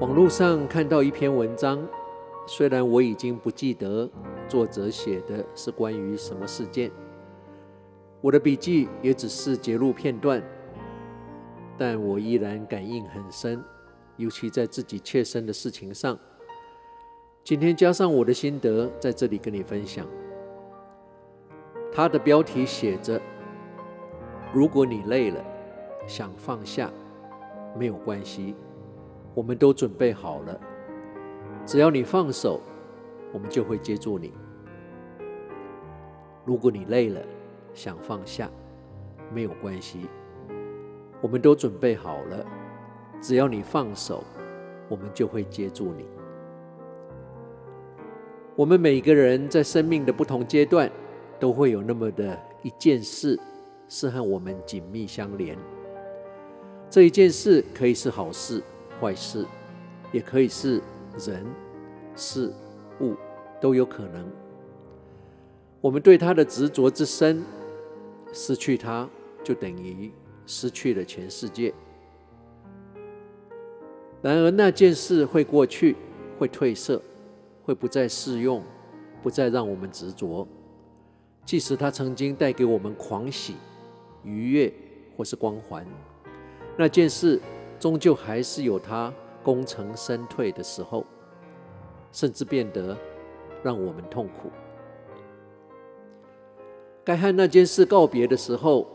网络上看到一篇文章，虽然我已经不记得作者写的是关于什么事件，我的笔记也只是截录片段，但我依然感应很深，尤其在自己切身的事情上。今天加上我的心得，在这里跟你分享。它的标题写着：“如果你累了，想放下，没有关系。”我们都准备好了，只要你放手，我们就会接住你。如果你累了，想放下，没有关系，我们都准备好了，只要你放手，我们就会接住你。我们每个人在生命的不同阶段，都会有那么的一件事，是和我们紧密相连。这一件事可以是好事。坏事，也可以是人、事、物，都有可能。我们对它的执着之深，失去它就等于失去了全世界。然而那件事会过去，会褪色，会不再适用，不再让我们执着。即使它曾经带给我们狂喜、愉悦或是光环，那件事。终究还是有他功成身退的时候，甚至变得让我们痛苦。该和那件事告别的时候，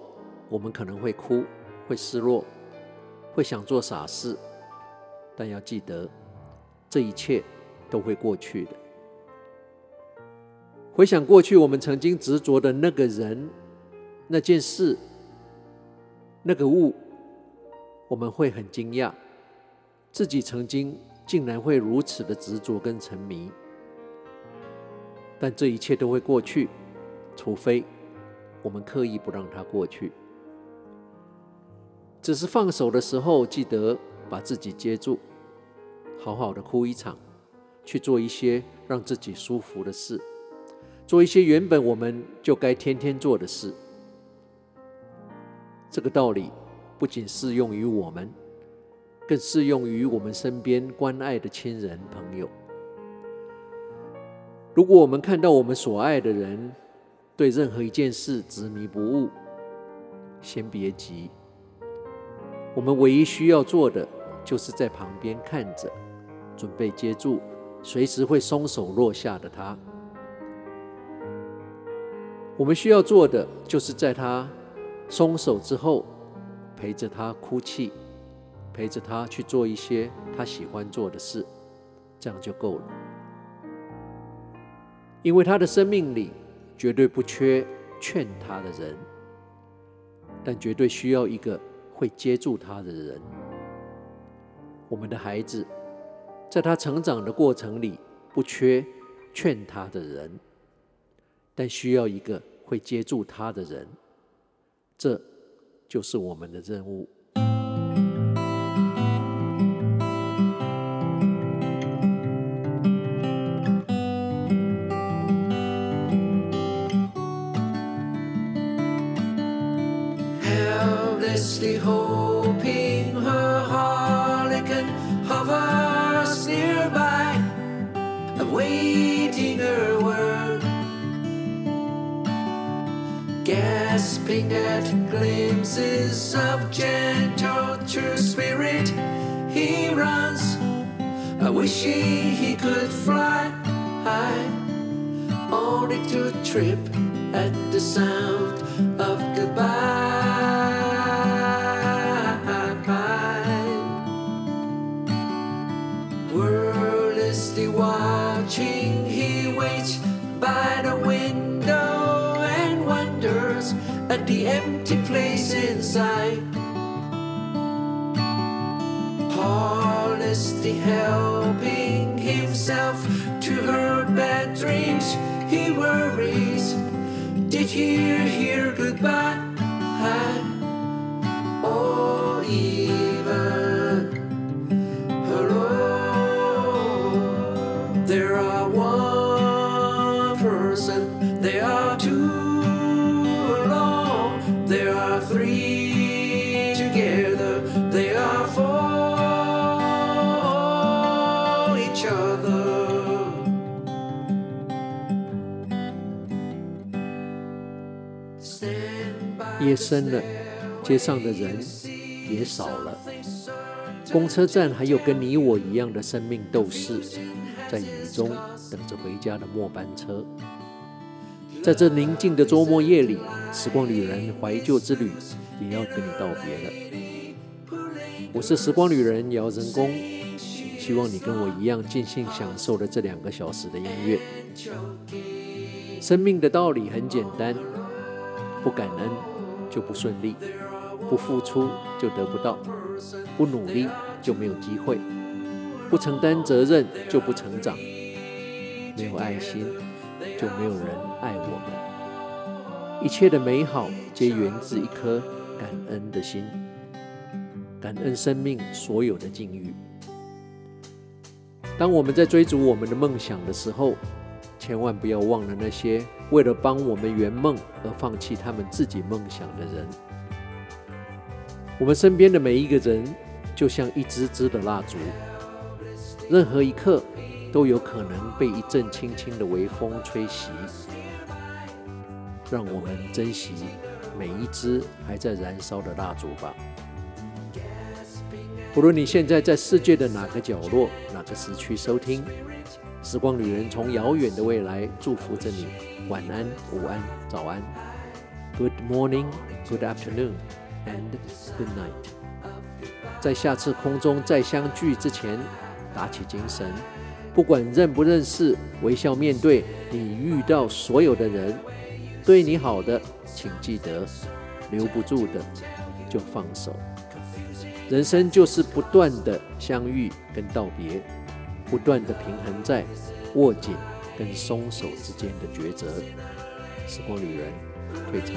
我们可能会哭，会失落，会想做傻事，但要记得，这一切都会过去的。回想过去，我们曾经执着的那个人、那件事、那个物。我们会很惊讶，自己曾经竟然会如此的执着跟沉迷。但这一切都会过去，除非我们刻意不让它过去。只是放手的时候，记得把自己接住，好好的哭一场，去做一些让自己舒服的事，做一些原本我们就该天天做的事。这个道理。不仅适用于我们，更适用于我们身边关爱的亲人朋友。如果我们看到我们所爱的人对任何一件事执迷不悟，先别急。我们唯一需要做的，就是在旁边看着，准备接住随时会松手落下的他。我们需要做的，就是在他松手之后。陪着他哭泣，陪着他去做一些他喜欢做的事，这样就够了。因为他的生命里绝对不缺劝他的人，但绝对需要一个会接住他的人。我们的孩子在他成长的过程里不缺劝他的人，但需要一个会接住他的人。这。就是我们的任务。Gasping at glimpses of gentle true spirit, he runs, wishing he could fly high, only to trip at the sound of goodbye. The empty place inside. Honestly helping himself to her bad dreams, he worries. Did he hear 夜深了，街上的人也少了，公车站还有跟你我一样的生命斗士，在雨中等着回家的末班车。在这宁静的周末夜里，时光旅人怀旧之旅也要跟你道别了。我是时光旅人姚人工，希望你跟我一样尽兴享受了这两个小时的音乐。生命的道理很简单，不感恩就不顺利，不付出就得不到，不努力就没有机会，不承担责任就不成长，没有爱心。就没有人爱我们。一切的美好皆源自一颗感恩的心，感恩生命所有的境遇。当我们在追逐我们的梦想的时候，千万不要忘了那些为了帮我们圆梦而放弃他们自己梦想的人。我们身边的每一个人，就像一支支的蜡烛，任何一刻，都有可能被一阵轻轻的微风吹袭，让我们珍惜每一支还在燃烧的蜡烛吧。不论你现在在世界的哪个角落、这是去收听，时光旅人从遥远的未来祝福着你。晚安、午安、早安，Good morning, Good afternoon, and Good night。在下次空中再相聚之前，打起精神。不管认不认识，微笑面对你遇到所有的人。对你好的，请记得；留不住的，就放手。人生就是不断的相遇跟道别，不断的平衡在握紧跟松手之间的抉择。时光旅人退场。